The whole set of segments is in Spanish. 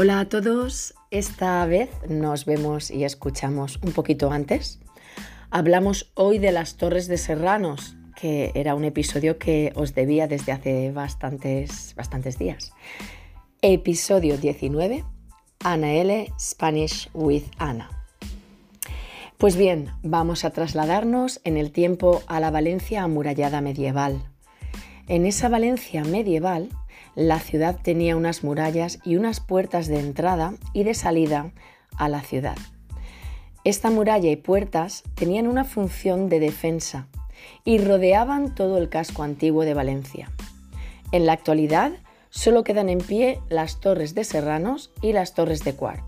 Hola a todos, esta vez nos vemos y escuchamos un poquito antes. Hablamos hoy de las Torres de Serranos, que era un episodio que os debía desde hace bastantes, bastantes días. Episodio 19, Ana L. Spanish with Ana. Pues bien, vamos a trasladarnos en el tiempo a la Valencia amurallada medieval. En esa Valencia medieval la ciudad tenía unas murallas y unas puertas de entrada y de salida a la ciudad. Esta muralla y puertas tenían una función de defensa y rodeaban todo el casco antiguo de Valencia. En la actualidad solo quedan en pie las torres de Serranos y las torres de Cuart,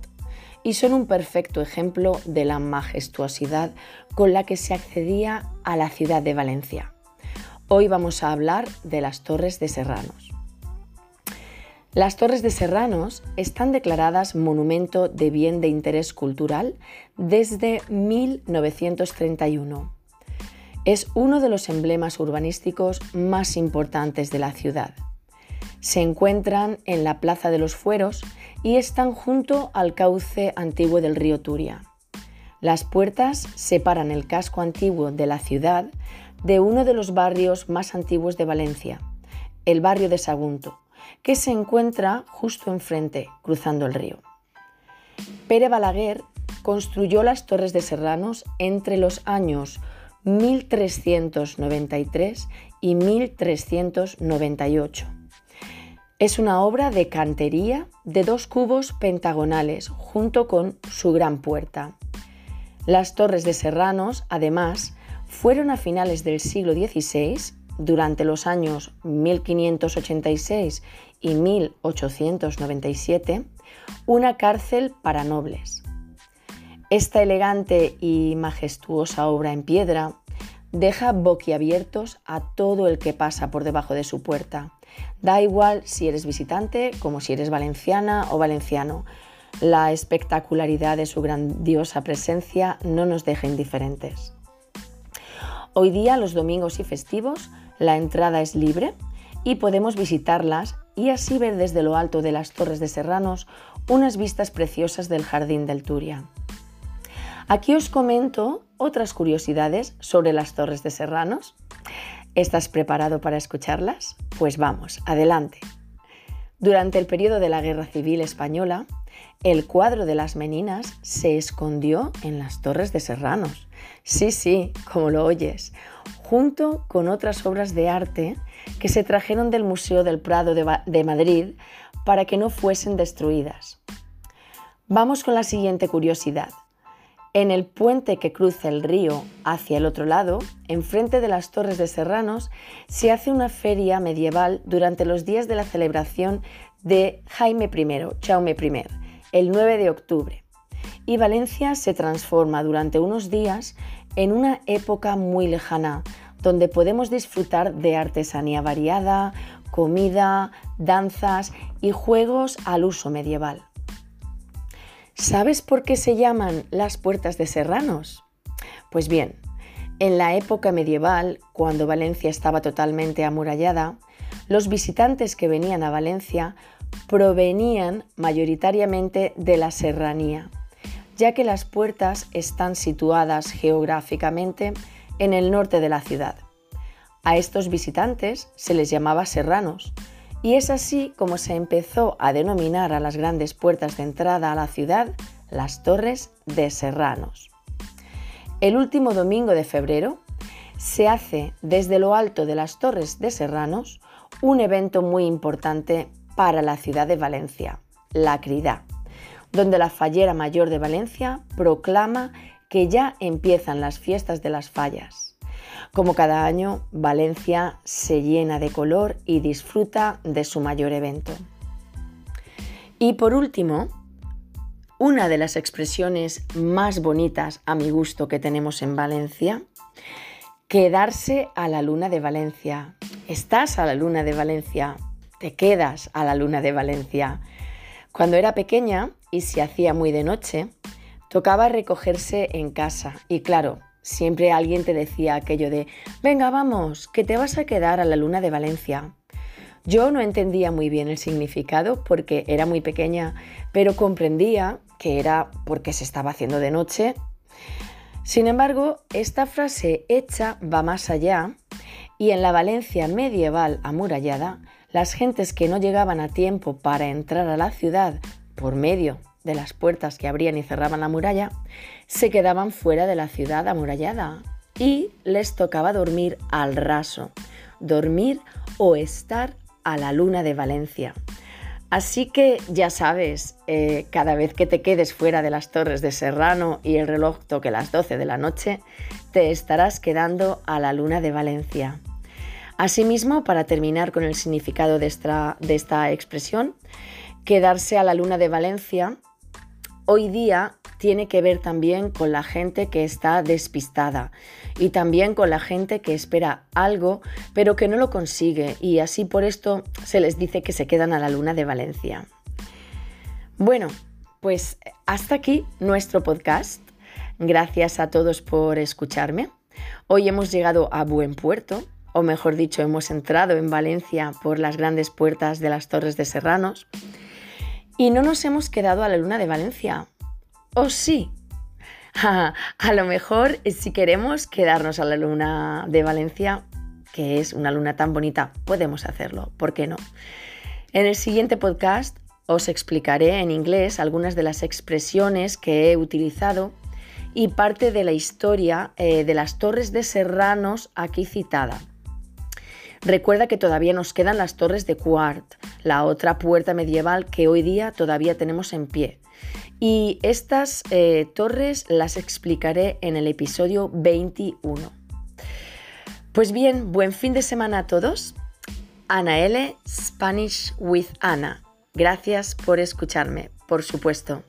y son un perfecto ejemplo de la majestuosidad con la que se accedía a la ciudad de Valencia. Hoy vamos a hablar de las torres de Serranos. Las Torres de Serranos están declaradas Monumento de Bien de Interés Cultural desde 1931. Es uno de los emblemas urbanísticos más importantes de la ciudad. Se encuentran en la Plaza de los Fueros y están junto al cauce antiguo del río Turia. Las puertas separan el casco antiguo de la ciudad de uno de los barrios más antiguos de Valencia, el barrio de Sagunto, que se encuentra justo enfrente, cruzando el río. Pere Balaguer construyó las Torres de Serranos entre los años 1393 y 1398. Es una obra de cantería de dos cubos pentagonales junto con su gran puerta. Las Torres de Serranos, además, fueron a finales del siglo XVI durante los años 1586 y 1897 una cárcel para nobles. Esta elegante y majestuosa obra en piedra deja boquiabiertos a todo el que pasa por debajo de su puerta. Da igual si eres visitante como si eres valenciana o valenciano. La espectacularidad de su grandiosa presencia no nos deja indiferentes. Hoy día, los domingos y festivos, la entrada es libre y podemos visitarlas y así ver desde lo alto de las Torres de Serranos unas vistas preciosas del Jardín del Turia. Aquí os comento otras curiosidades sobre las Torres de Serranos. ¿Estás preparado para escucharlas? Pues vamos, adelante. Durante el periodo de la Guerra Civil Española, el cuadro de las Meninas se escondió en las Torres de Serranos. Sí, sí, como lo oyes, junto con otras obras de arte que se trajeron del Museo del Prado de, Madrid para que no fuesen destruidas. Vamos con la siguiente curiosidad. En el puente que cruza el río hacia el otro lado, enfrente de las Torres de Serranos, se hace una feria medieval durante los días de la celebración de Jaime I, Jaume I, el 9 de octubre. Y Valencia se transforma durante unos días en una época muy lejana, donde podemos disfrutar de artesanía variada, comida, danzas y juegos al uso medieval. ¿Sabes por qué se llaman las puertas de Serranos? Pues bien, en la época medieval, cuando Valencia estaba totalmente amurallada, los visitantes que venían a Valencia provenían mayoritariamente de la serranía ya que las puertas están situadas geográficamente en el norte de la ciudad. A estos visitantes se les llamaba serranos, y es así como se empezó a denominar a las grandes puertas de entrada a la ciudad las torres de serranos. El último domingo de febrero se hace desde lo alto de las torres de serranos un evento muy importante para la ciudad de Valencia, la Crida donde la Fallera Mayor de Valencia proclama que ya empiezan las fiestas de las fallas. Como cada año, Valencia se llena de color y disfruta de su mayor evento. Y por último, una de las expresiones más bonitas a mi gusto que tenemos en Valencia, quedarse a la luna de Valencia. Estás a la luna de Valencia, te quedas a la luna de Valencia. Cuando era pequeña y se hacía muy de noche, tocaba recogerse en casa y claro, siempre alguien te decía aquello de, venga, vamos, que te vas a quedar a la luna de Valencia. Yo no entendía muy bien el significado porque era muy pequeña, pero comprendía que era porque se estaba haciendo de noche. Sin embargo, esta frase hecha va más allá y en la Valencia medieval amurallada, las gentes que no llegaban a tiempo para entrar a la ciudad por medio de las puertas que abrían y cerraban la muralla, se quedaban fuera de la ciudad amurallada y les tocaba dormir al raso, dormir o estar a la luna de Valencia. Así que ya sabes, eh, cada vez que te quedes fuera de las torres de Serrano y el reloj toque las 12 de la noche, te estarás quedando a la luna de Valencia. Asimismo, para terminar con el significado de esta, de esta expresión, quedarse a la luna de Valencia hoy día tiene que ver también con la gente que está despistada y también con la gente que espera algo pero que no lo consigue y así por esto se les dice que se quedan a la luna de Valencia. Bueno, pues hasta aquí nuestro podcast. Gracias a todos por escucharme. Hoy hemos llegado a buen puerto, o mejor dicho, hemos entrado en Valencia por las grandes puertas de las Torres de Serranos. Y no nos hemos quedado a la luna de Valencia. ¿O sí? a lo mejor si queremos quedarnos a la luna de Valencia, que es una luna tan bonita, podemos hacerlo. ¿Por qué no? En el siguiente podcast os explicaré en inglés algunas de las expresiones que he utilizado y parte de la historia eh, de las torres de Serranos aquí citada. Recuerda que todavía nos quedan las torres de Quart, la otra puerta medieval que hoy día todavía tenemos en pie. Y estas eh, torres las explicaré en el episodio 21. Pues bien, buen fin de semana a todos. Ana L, Spanish with Ana. Gracias por escucharme, por supuesto.